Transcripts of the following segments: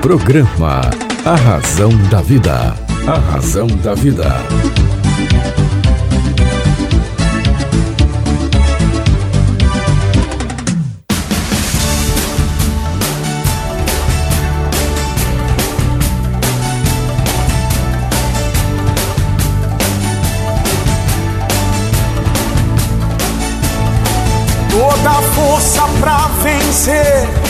Programa A Razão da Vida. A Razão da Vida. Toda força pra vencer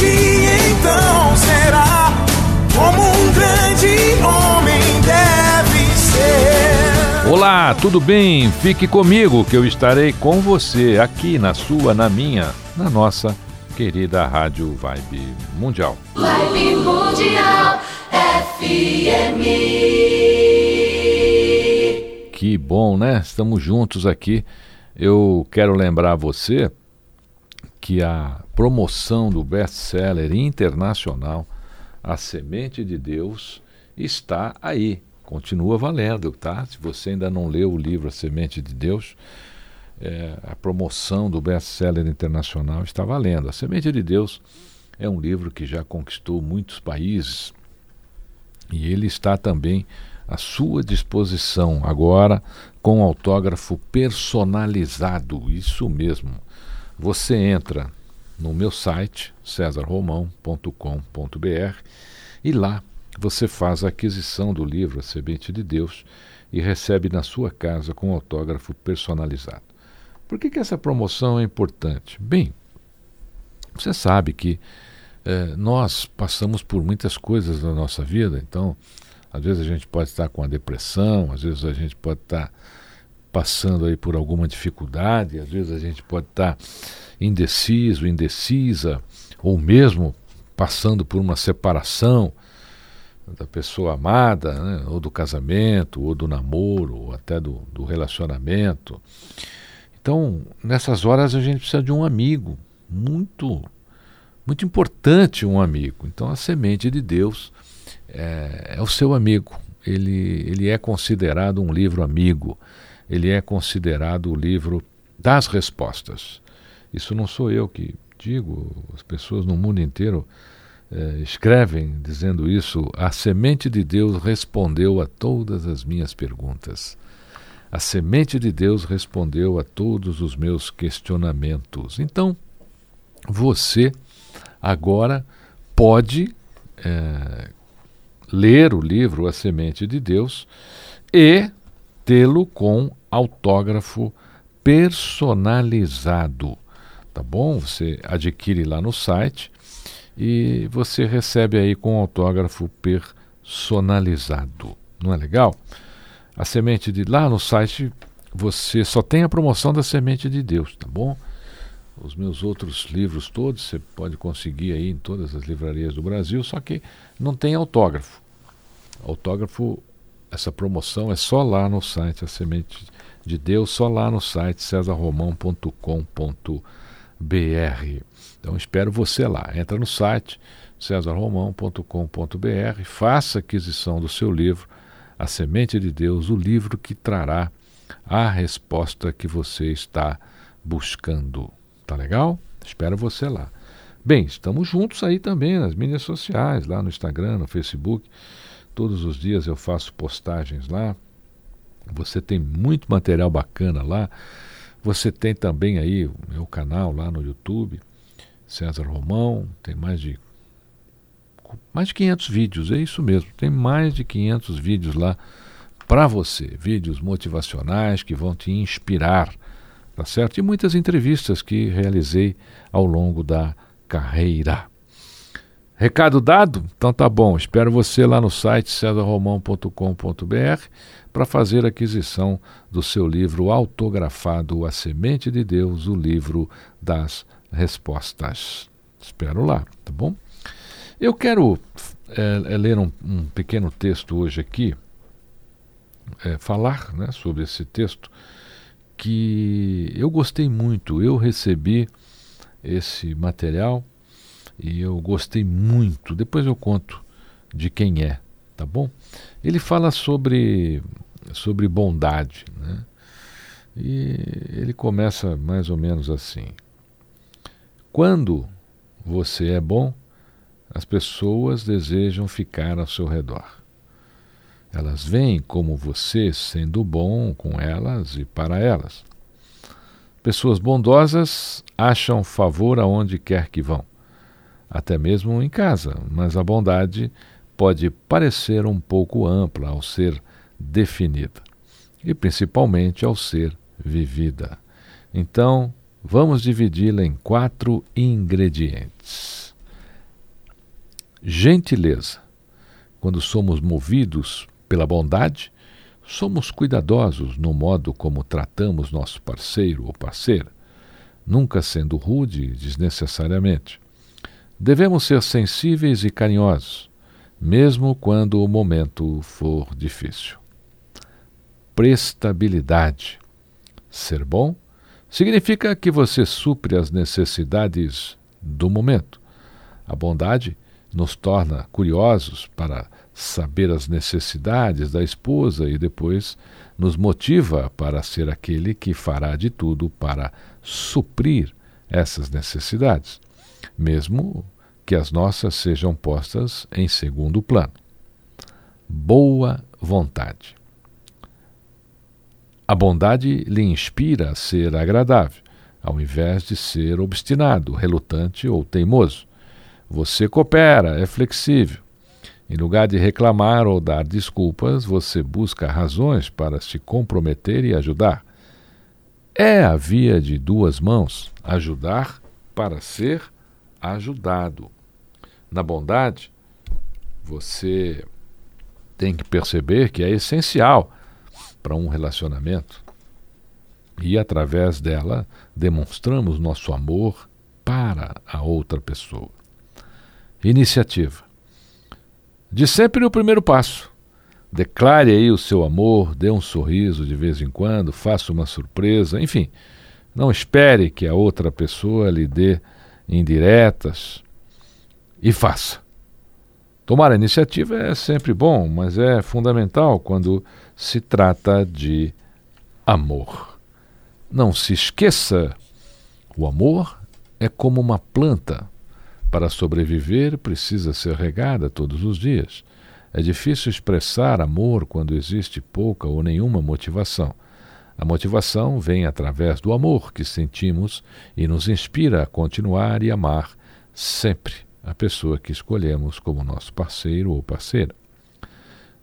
Dia então será como um grande homem deve ser. Olá, tudo bem? Fique comigo que eu estarei com você aqui na sua, na minha, na nossa querida Rádio Vibe Mundial. Vibe Mundial FM. Que bom, né? Estamos juntos aqui eu quero lembrar você que a promoção do best-seller internacional A Semente de Deus está aí, continua valendo, tá? Se você ainda não leu o livro A Semente de Deus, é, a promoção do best-seller internacional está valendo. A Semente de Deus é um livro que já conquistou muitos países e ele está também à sua disposição agora com autógrafo personalizado. Isso mesmo. Você entra no meu site cesarromão.com.br e lá você faz a aquisição do livro A Semente de Deus e recebe na sua casa com autógrafo personalizado. Por que, que essa promoção é importante? Bem, você sabe que eh, nós passamos por muitas coisas na nossa vida, então às vezes a gente pode estar com a depressão, às vezes a gente pode estar passando aí por alguma dificuldade, às vezes a gente pode estar indeciso, indecisa, ou mesmo passando por uma separação da pessoa amada, né? ou do casamento, ou do namoro, ou até do, do relacionamento. Então, nessas horas a gente precisa de um amigo, muito, muito importante um amigo. Então, a semente de Deus é, é o seu amigo. Ele, ele é considerado um livro amigo. Ele é considerado o livro das respostas. Isso não sou eu que digo, as pessoas no mundo inteiro é, escrevem dizendo isso. A semente de Deus respondeu a todas as minhas perguntas. A semente de Deus respondeu a todos os meus questionamentos. Então, você agora pode é, ler o livro A Semente de Deus e tê-lo com autógrafo personalizado. Tá bom? Você adquire lá no site e você recebe aí com autógrafo personalizado. Não é legal? A semente de lá no site você só tem a promoção da semente de Deus, tá bom? Os meus outros livros todos você pode conseguir aí em todas as livrarias do Brasil, só que não tem autógrafo. Autógrafo, essa promoção é só lá no site A Semente de Deus, só lá no site cesarromão.com.br. Então espero você lá. Entra no site cesarromão.com.br, faça aquisição do seu livro A Semente de Deus, o livro que trará a resposta que você está buscando. Tá legal? Espero você lá. Bem, estamos juntos aí também nas mídias sociais, lá no Instagram, no Facebook. Todos os dias eu faço postagens lá. Você tem muito material bacana lá. Você tem também aí o meu canal lá no YouTube, César Romão, tem mais de mais de 500 vídeos, é isso mesmo. Tem mais de 500 vídeos lá para você, vídeos motivacionais que vão te inspirar tá certo? E muitas entrevistas que realizei ao longo da carreira. Recado dado? Então tá bom. Espero você lá no site cesarromão.com.br para fazer aquisição do seu livro autografado A Semente de Deus, o livro das respostas. Espero lá, tá bom? Eu quero é, é ler um, um, pequeno texto hoje aqui, é, falar né, sobre esse texto que eu gostei muito. Eu recebi esse material e eu gostei muito. Depois eu conto de quem é, tá bom? Ele fala sobre sobre bondade, né? E ele começa mais ou menos assim: Quando você é bom, as pessoas desejam ficar ao seu redor. Elas veem como você sendo bom com elas e para elas. Pessoas bondosas acham favor aonde quer que vão, até mesmo em casa, mas a bondade pode parecer um pouco ampla ao ser definida e principalmente ao ser vivida. Então, vamos dividi-la em quatro ingredientes. Gentileza. Quando somos movidos pela bondade, somos cuidadosos no modo como tratamos nosso parceiro ou parceira, nunca sendo rude desnecessariamente. Devemos ser sensíveis e carinhosos, mesmo quando o momento for difícil. Prestabilidade. Ser bom significa que você supre as necessidades do momento. A bondade nos torna curiosos para saber as necessidades da esposa e depois nos motiva para ser aquele que fará de tudo para suprir essas necessidades, mesmo que as nossas sejam postas em segundo plano. Boa vontade. A bondade lhe inspira a ser agradável, ao invés de ser obstinado, relutante ou teimoso. Você coopera, é flexível. Em lugar de reclamar ou dar desculpas, você busca razões para se comprometer e ajudar. É a via de duas mãos ajudar para ser ajudado. Na bondade, você tem que perceber que é essencial para um relacionamento. E através dela demonstramos nosso amor para a outra pessoa. Iniciativa. De sempre o primeiro passo. Declare aí o seu amor, dê um sorriso de vez em quando, faça uma surpresa, enfim. Não espere que a outra pessoa lhe dê indiretas e faça. Tomar a iniciativa é sempre bom, mas é fundamental quando se trata de amor. Não se esqueça: o amor é como uma planta. Para sobreviver, precisa ser regada todos os dias. É difícil expressar amor quando existe pouca ou nenhuma motivação. A motivação vem através do amor que sentimos e nos inspira a continuar e amar sempre a pessoa que escolhemos como nosso parceiro ou parceira.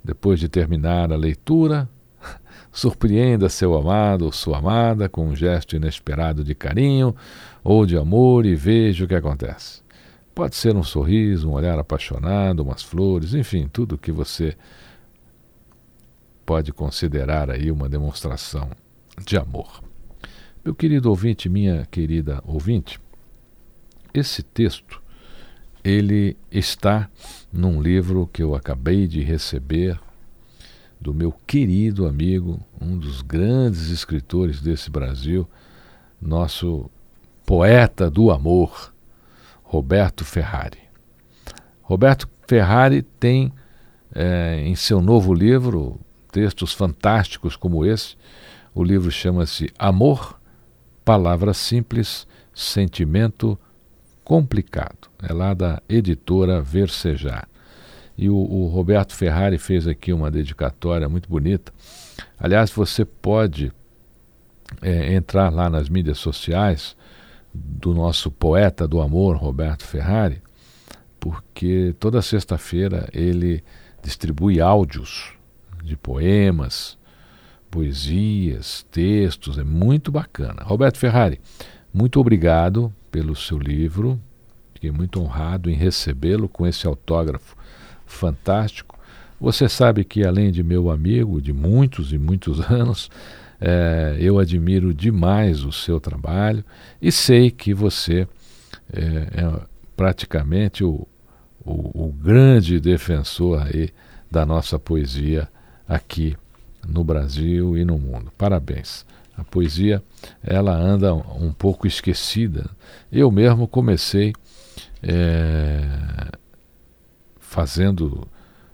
Depois de terminar a leitura, surpreenda seu amado ou sua amada com um gesto inesperado de carinho ou de amor e veja o que acontece. Pode ser um sorriso, um olhar apaixonado, umas flores, enfim, tudo que você pode considerar aí uma demonstração de amor. Meu querido ouvinte, minha querida ouvinte, esse texto ele está num livro que eu acabei de receber do meu querido amigo, um dos grandes escritores desse Brasil, nosso poeta do amor, Roberto Ferrari. Roberto Ferrari tem é, em seu novo livro textos fantásticos como esse. O livro chama-se Amor, Palavra Simples, Sentimento complicado. É lá da editora Versejar. E o, o, Roberto Ferrari fez aqui uma dedicatória muito bonita. Aliás, você pode é, entrar lá nas mídias sociais do nosso poeta do amor, Roberto Ferrari, porque toda sexta-feira ele distribui áudios de poemas, poesias, textos, é muito bacana. Roberto Ferrari, muito obrigado pelo seu livro. Fiquei muito honrado em recebê-lo com esse autógrafo fantástico. Você sabe que, além de meu amigo de muitos e muitos anos, é, eu admiro demais o seu trabalho e sei que você é, é praticamente o, o, o grande defensor aí da nossa poesia aqui no Brasil e no mundo. Parabéns. A poesia ela anda um pouco esquecida. Eu mesmo comecei é, fazendo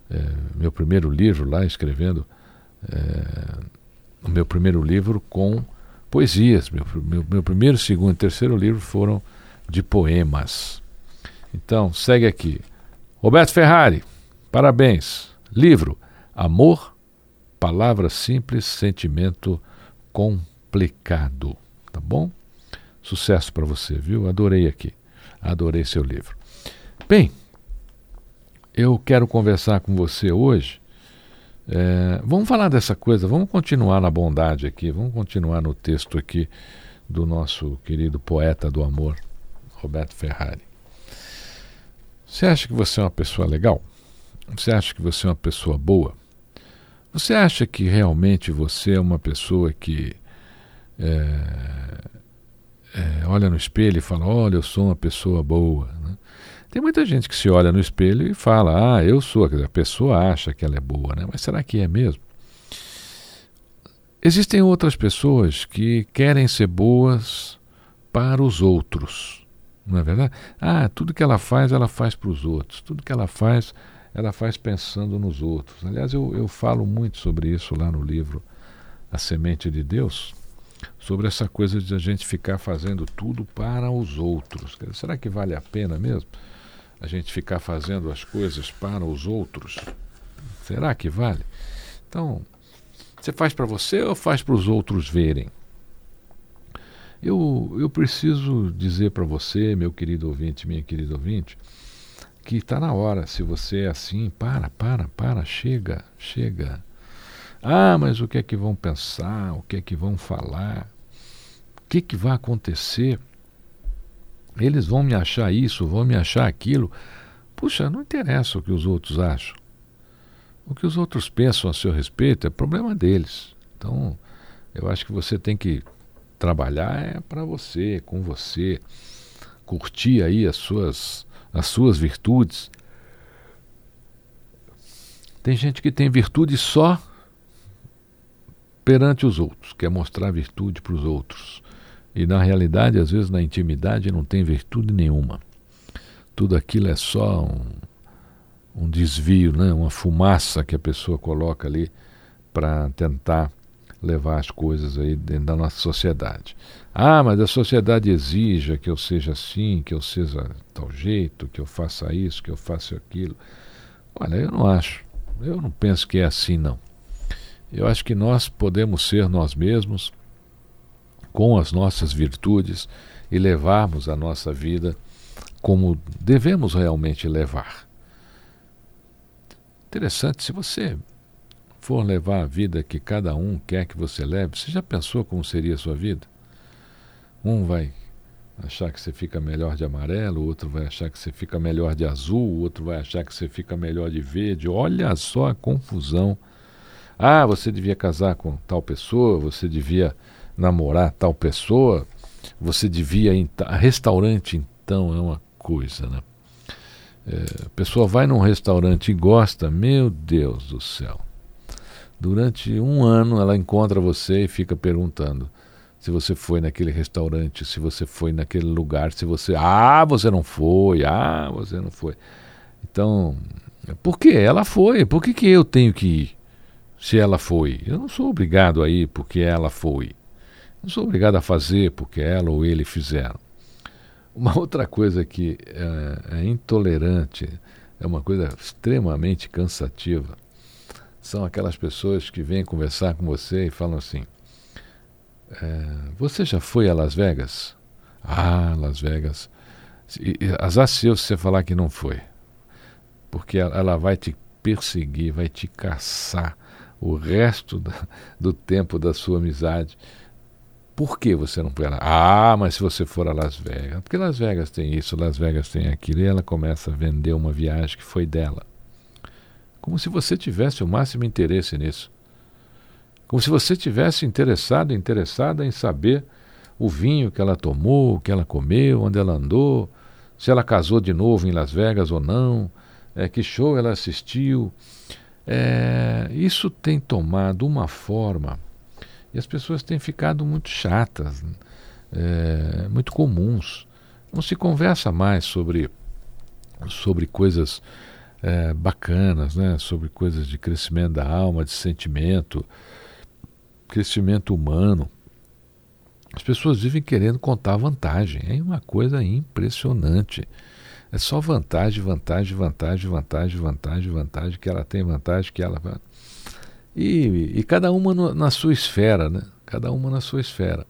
é, meu primeiro livro lá, escrevendo é, o meu primeiro livro com poesias. Meu, meu, meu primeiro, segundo e terceiro livro foram de poemas. Então, segue aqui. Roberto Ferrari, parabéns. Livro Amor, Palavra Simples, Sentimento Complicado. Tá bom? Sucesso para você, viu? Adorei aqui. Adorei seu livro. Bem, eu quero conversar com você hoje. É, vamos falar dessa coisa, vamos continuar na bondade aqui, vamos continuar no texto aqui do nosso querido poeta do amor, Roberto Ferrari. Você acha que você é uma pessoa legal? Você acha que você é uma pessoa boa? Você acha que realmente você é uma pessoa que é, é, olha no espelho e fala: Olha, eu sou uma pessoa boa? Né? Tem muita gente que se olha no espelho e fala: Ah, eu sou. A pessoa acha que ela é boa, né? mas será que é mesmo? Existem outras pessoas que querem ser boas para os outros. Não é verdade? Ah, tudo que ela faz, ela faz para os outros. Tudo que ela faz, ela faz pensando nos outros. Aliás, eu, eu falo muito sobre isso lá no livro A Semente de Deus, sobre essa coisa de a gente ficar fazendo tudo para os outros. Será que vale a pena mesmo a gente ficar fazendo as coisas para os outros? Será que vale? Então, você faz para você ou faz para os outros verem? Eu, eu preciso dizer para você, meu querido ouvinte, minha querida ouvinte, que está na hora. Se você é assim, para, para, para, chega, chega. Ah, mas o que é que vão pensar? O que é que vão falar? O que, é que vai acontecer? Eles vão me achar isso, vão me achar aquilo. Puxa, não interessa o que os outros acham. O que os outros pensam a seu respeito é problema deles. Então, eu acho que você tem que trabalhar é para você, com você, curtir aí as suas as suas virtudes. Tem gente que tem virtude só perante os outros, quer mostrar virtude para os outros. E na realidade, às vezes na intimidade, não tem virtude nenhuma. Tudo aquilo é só um, um desvio, né? uma fumaça que a pessoa coloca ali para tentar levar as coisas aí dentro da nossa sociedade. Ah, mas a sociedade exija que eu seja assim, que eu seja tal jeito, que eu faça isso, que eu faça aquilo. Olha, eu não acho. Eu não penso que é assim, não. Eu acho que nós podemos ser nós mesmos, com as nossas virtudes, e levarmos a nossa vida como devemos realmente levar. Interessante, se você for levar a vida que cada um quer que você leve, você já pensou como seria a sua vida? Um vai achar que você fica melhor de amarelo, o outro vai achar que você fica melhor de azul, o outro vai achar que você fica melhor de verde. Olha só a confusão. Ah, você devia casar com tal pessoa, você devia namorar tal pessoa, você devia ir em restaurante então é uma coisa, né? É, a pessoa vai num restaurante e gosta, meu Deus do céu. Durante um ano ela encontra você e fica perguntando: se você foi naquele restaurante, se você foi naquele lugar, se você. Ah, você não foi, ah, você não foi. Então, por que ela foi? Por que, que eu tenho que ir? Se ela foi. Eu não sou obrigado a ir porque ela foi. Não sou obrigado a fazer porque ela ou ele fizeram. Uma outra coisa que é, é intolerante, é uma coisa extremamente cansativa, são aquelas pessoas que vêm conversar com você e falam assim: é, você já foi a Las Vegas? Ah, Las Vegas. Azar seu se você falar que não foi. Porque ela vai te perseguir, vai te caçar o resto do tempo da sua amizade. Por que você não foi lá? Ah, mas se você for a Las Vegas. Porque Las Vegas tem isso, Las Vegas tem aquilo. E ela começa a vender uma viagem que foi dela. Como se você tivesse o máximo interesse nisso. Como se você tivesse interessado, interessada em saber o vinho que ela tomou, o que ela comeu, onde ela andou, se ela casou de novo em Las Vegas ou não, é, que show ela assistiu. É, isso tem tomado uma forma e as pessoas têm ficado muito chatas, é, muito comuns. Não se conversa mais sobre, sobre coisas é, bacanas, né? sobre coisas de crescimento da alma, de sentimento, crescimento humano. As pessoas vivem querendo contar vantagem. É uma coisa impressionante. É só vantagem, vantagem, vantagem, vantagem, vantagem, vantagem, que ela tem vantagem, que ela. E, e cada uma no, na sua esfera, né? Cada uma na sua esfera.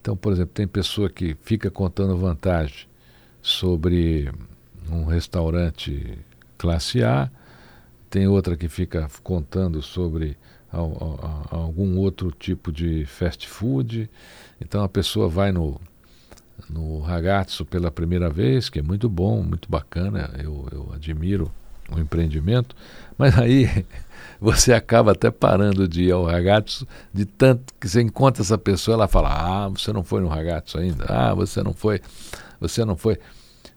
Então, por exemplo, tem pessoa que fica contando vantagem sobre um restaurante classe A, tem outra que fica contando sobre algum outro tipo de fast food. Então a pessoa vai no, no ragazzo pela primeira vez, que é muito bom, muito bacana, eu, eu admiro o empreendimento, mas aí você acaba até parando de ir ao ragazzo, de tanto que você encontra essa pessoa, ela fala: "Ah, você não foi no ragazzo ainda. Ah, você não foi. Você não foi".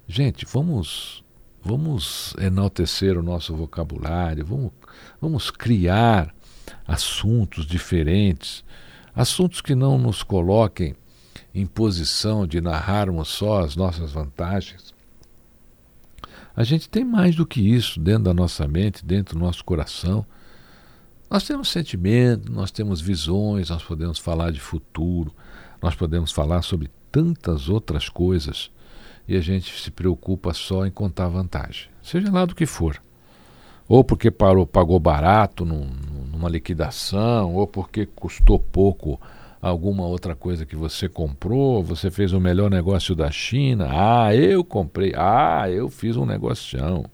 Gente, vamos vamos enaltecer o nosso vocabulário, vamos vamos criar assuntos diferentes, assuntos que não nos coloquem em posição de narrarmos só as nossas vantagens. A gente tem mais do que isso dentro da nossa mente, dentro do nosso coração. Nós temos sentimento, nós temos visões, nós podemos falar de futuro, nós podemos falar sobre tantas outras coisas e a gente se preocupa só em contar vantagem, seja lá do que for ou porque parou, pagou barato num, numa liquidação, ou porque custou pouco alguma outra coisa que você comprou, você fez o melhor negócio da China. Ah, eu comprei. Ah, eu fiz um negocião.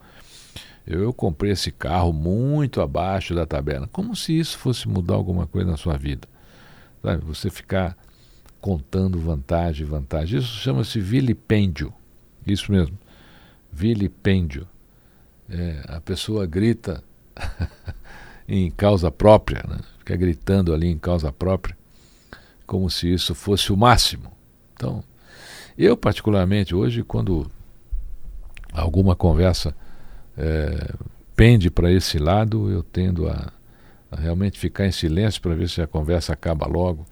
Eu, comprei esse carro muito abaixo da tabela. Como se isso fosse mudar alguma coisa na sua vida. Sabe? Você ficar contando vantagem, vantagem. Isso chama-se vilipêndio. Isso mesmo. Vilipêndio é, a pessoa grita em causa própria, né? fica gritando ali em causa própria, como se isso fosse o máximo. Então, eu particularmente hoje, quando alguma conversa é, pende para esse lado, eu tendo a, a realmente ficar em silêncio para ver se a conversa acaba logo,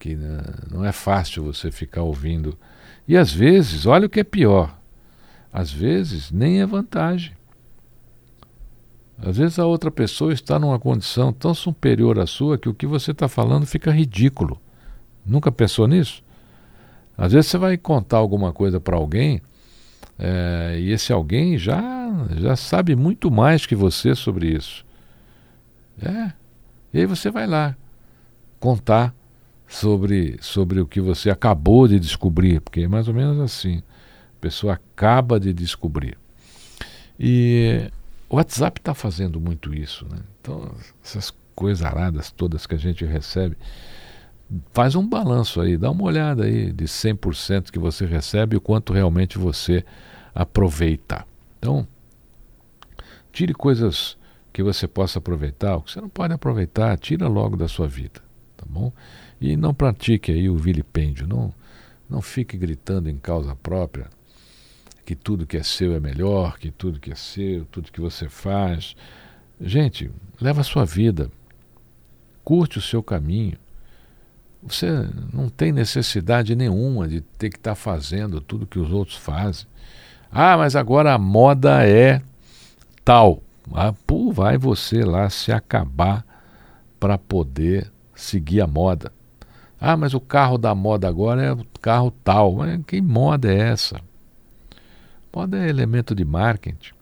que né, não é fácil você ficar ouvindo. E às vezes, olha o que é pior, às vezes nem é vantagem. Às vezes a outra pessoa está numa condição tão superior à sua que o que você está falando fica ridículo. Nunca pensou nisso? Às vezes você vai contar alguma coisa para alguém é, e esse alguém já, já sabe muito mais que você sobre isso. É. E aí você vai lá contar sobre, sobre o que você acabou de descobrir, porque é mais ou menos assim. A pessoa acaba de descobrir. E o WhatsApp está fazendo muito isso. Né? Então, essas coisas aradas todas que a gente recebe, faz um balanço aí, dá uma olhada aí de 100% que você recebe e o quanto realmente você aproveita. Então, tire coisas que você possa aproveitar, o que você não pode aproveitar, tira logo da sua vida, tá bom? E não pratique aí o vilipêndio, não, não fique gritando em causa própria que tudo que é seu é melhor, que tudo que é seu, tudo que você faz. Gente, leva a sua vida. Curte o seu caminho. Você não tem necessidade nenhuma de ter que estar tá fazendo tudo que os outros fazem. Ah, mas agora a moda é tal. Ah, pô, vai você lá se acabar para poder seguir a moda. Ah, mas o carro da moda agora é o carro tal. Mas que moda é essa? Moda é elemento de marketing.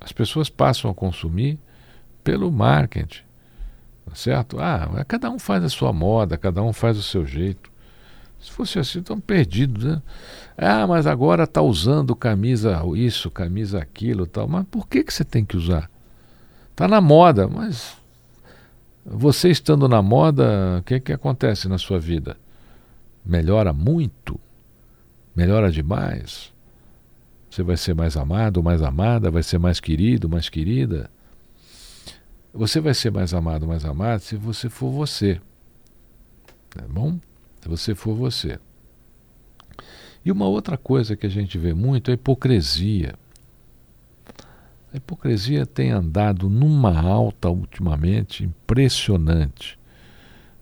As pessoas passam a consumir pelo marketing. Tá certo? Ah, cada um faz a sua moda, cada um faz o seu jeito. Se fosse assim, estão perdidos, né? Ah, mas agora está usando camisa isso, camisa aquilo tal. Mas por que, que você tem que usar? Está na moda, mas você estando na moda, o que, que acontece na sua vida? Melhora muito? Melhora demais? Você vai ser mais amado, mais amada, vai ser mais querido, mais querida. Você vai ser mais amado, mais amada se você for você. Tá bom? Se você for você. E uma outra coisa que a gente vê muito é a hipocrisia. A hipocrisia tem andado numa alta ultimamente impressionante.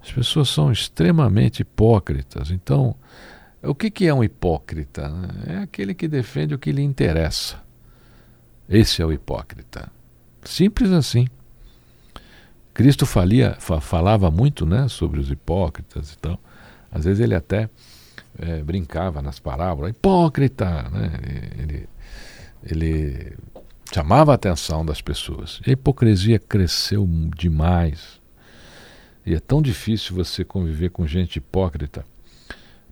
As pessoas são extremamente hipócritas. Então, o que, que é um hipócrita? É aquele que defende o que lhe interessa. Esse é o hipócrita. Simples assim. Cristo falia, falava muito né, sobre os hipócritas e tal. Às vezes ele até é, brincava nas parábolas, hipócrita, né? ele, ele chamava a atenção das pessoas. A hipocrisia cresceu demais. E é tão difícil você conviver com gente hipócrita,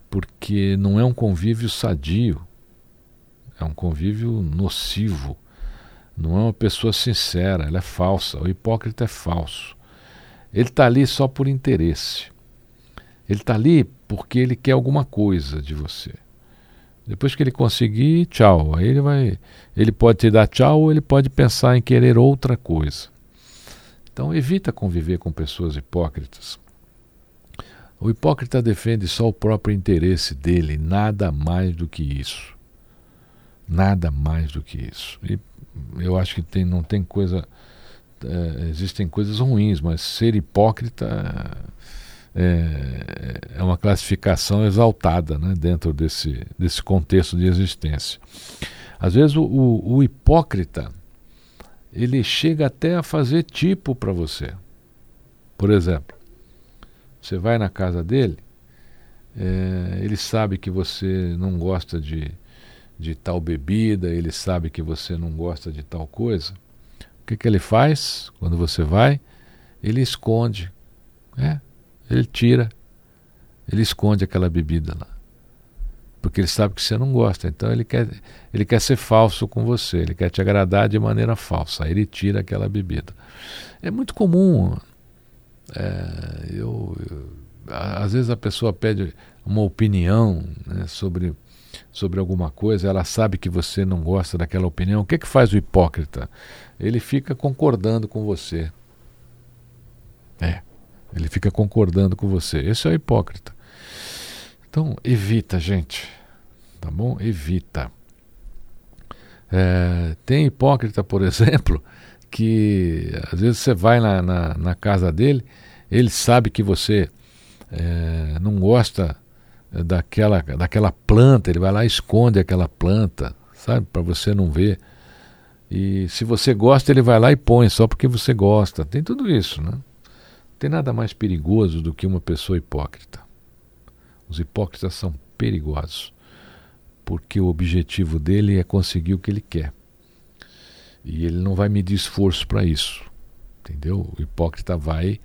porque não é um convívio sadio, é um convívio nocivo. Não é uma pessoa sincera, ela é falsa. O hipócrita é falso. Ele está ali só por interesse. Ele está ali porque ele quer alguma coisa de você. Depois que ele conseguir, tchau. Aí ele vai. Ele pode te dar tchau ou ele pode pensar em querer outra coisa. Então evita conviver com pessoas hipócritas. O hipócrita defende só o próprio interesse dele, nada mais do que isso. Nada mais do que isso. E eu acho que tem, não tem coisa. É, existem coisas ruins, mas ser hipócrita é, é uma classificação exaltada né, dentro desse, desse contexto de existência. Às vezes o, o, o hipócrita ele chega até a fazer tipo para você. Por exemplo, você vai na casa dele, é, ele sabe que você não gosta de, de tal bebida, ele sabe que você não gosta de tal coisa. Que, que ele faz quando você vai? Ele esconde. É, ele tira, ele esconde aquela bebida lá. Porque ele sabe que você não gosta, então ele quer, ele quer ser falso com você, ele quer te agradar de maneira falsa, aí ele tira aquela bebida. É muito comum. É, eu, eu, às vezes a pessoa pede uma opinião né, sobre, sobre alguma coisa, ela sabe que você não gosta daquela opinião. O que, que faz o hipócrita? Ele fica concordando com você. É. Ele fica concordando com você. Esse é o hipócrita. Então, evita, gente. Tá bom? Evita. É, tem hipócrita, por exemplo, que às vezes você vai na, na, na casa dele, ele sabe que você é, não gosta daquela, daquela planta, ele vai lá e esconde aquela planta, sabe? Para você não ver. E se você gosta, ele vai lá e põe só porque você gosta. Tem tudo isso, né? tem nada mais perigoso do que uma pessoa hipócrita. Os hipócritas são perigosos, porque o objetivo dele é conseguir o que ele quer. E ele não vai medir esforço para isso. Entendeu? O hipócrita vai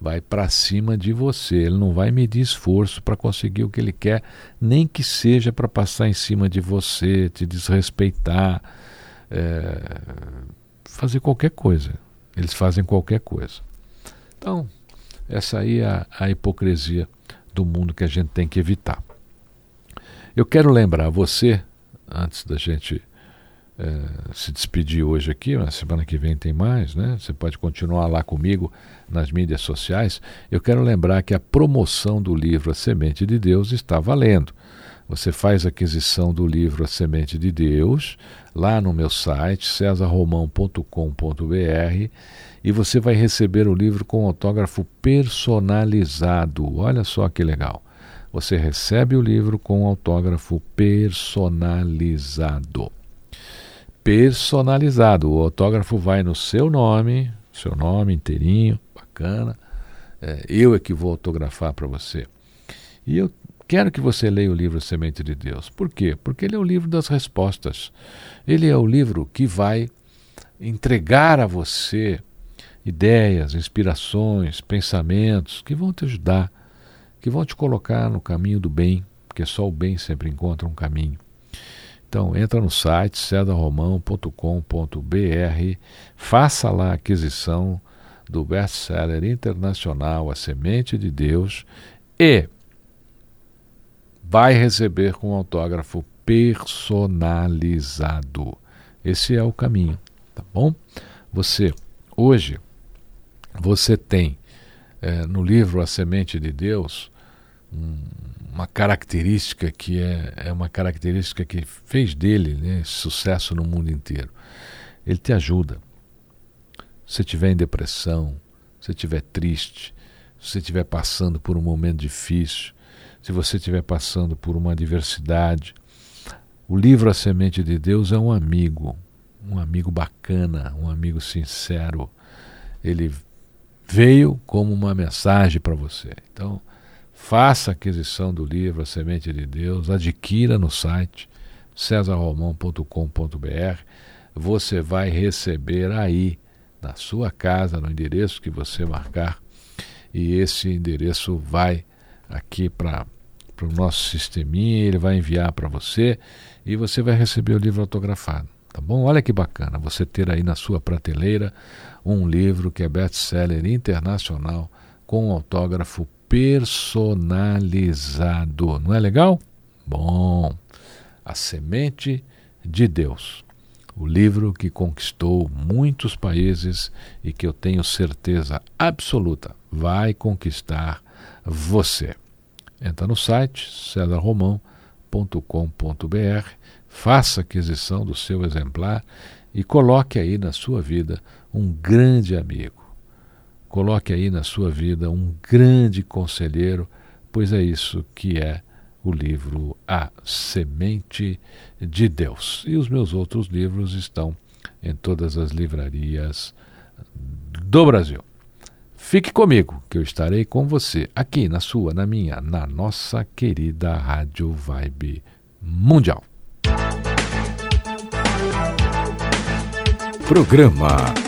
vai para cima de você, ele não vai medir esforço para conseguir o que ele quer, nem que seja para passar em cima de você, te desrespeitar, é, fazer qualquer coisa. Eles fazem qualquer coisa. Então, essa aí é a, a hipocrisia do mundo que a gente tem que evitar. Eu quero lembrar você, antes da gente é, se despedir hoje aqui, na semana que vem tem mais, né? Você pode continuar lá comigo nas mídias sociais. Eu quero lembrar que a promoção do livro A Semente de Deus está valendo. Você faz aquisição do livro A Semente de Deus lá no meu site, cesarromão.com.br e você vai receber o livro com autógrafo personalizado. Olha só que legal. Você recebe o livro com autógrafo personalizado. Personalizado. O autógrafo vai no seu nome, seu nome inteirinho, bacana. É, eu é que vou autografar para você. E eu quero que você leia o livro Semente de Deus. Por quê? Porque ele é o livro das respostas. Ele é o livro que vai entregar a você ideias, inspirações, pensamentos que vão te ajudar, que vão te colocar no caminho do bem, porque só o bem sempre encontra um caminho. Então, entra no site cedarromão.com.br, faça lá a aquisição do best-seller internacional A Semente de Deus e vai receber com autógrafo personalizado. Esse é o caminho, tá bom? Você hoje você tem é, no livro A Semente de Deus um, uma característica que é, é uma característica que fez dele né, sucesso no mundo inteiro. Ele te ajuda. Se estiver em depressão, se estiver triste, se você estiver passando por um momento difícil, se você estiver passando por uma adversidade, o livro A Semente de Deus é um amigo, um amigo bacana, um amigo sincero. Ele veio como uma mensagem para você. Então, faça aquisição do livro A Semente de Deus, adquira no site cesarromão.com.br. Você vai receber aí na sua casa, no endereço que você marcar, e esse endereço vai aqui para o nosso sisteminha, ele vai enviar para você e você vai receber o livro autografado. Tá bom? Olha que bacana você ter aí na sua prateleira um livro que é best-seller internacional com um autógrafo personalizado. Não é legal? Bom, A Semente de Deus. O livro que conquistou muitos países e que eu tenho certeza absoluta vai conquistar você. Entra no site cesarromão.com.br, faça aquisição do seu exemplar e coloque aí na sua vida um grande amigo. Coloque aí na sua vida um grande conselheiro, pois é isso que é o livro A Semente de Deus. E os meus outros livros estão em todas as livrarias do Brasil. Fique comigo, que eu estarei com você aqui na sua, na minha, na nossa querida Rádio Vibe Mundial. Programa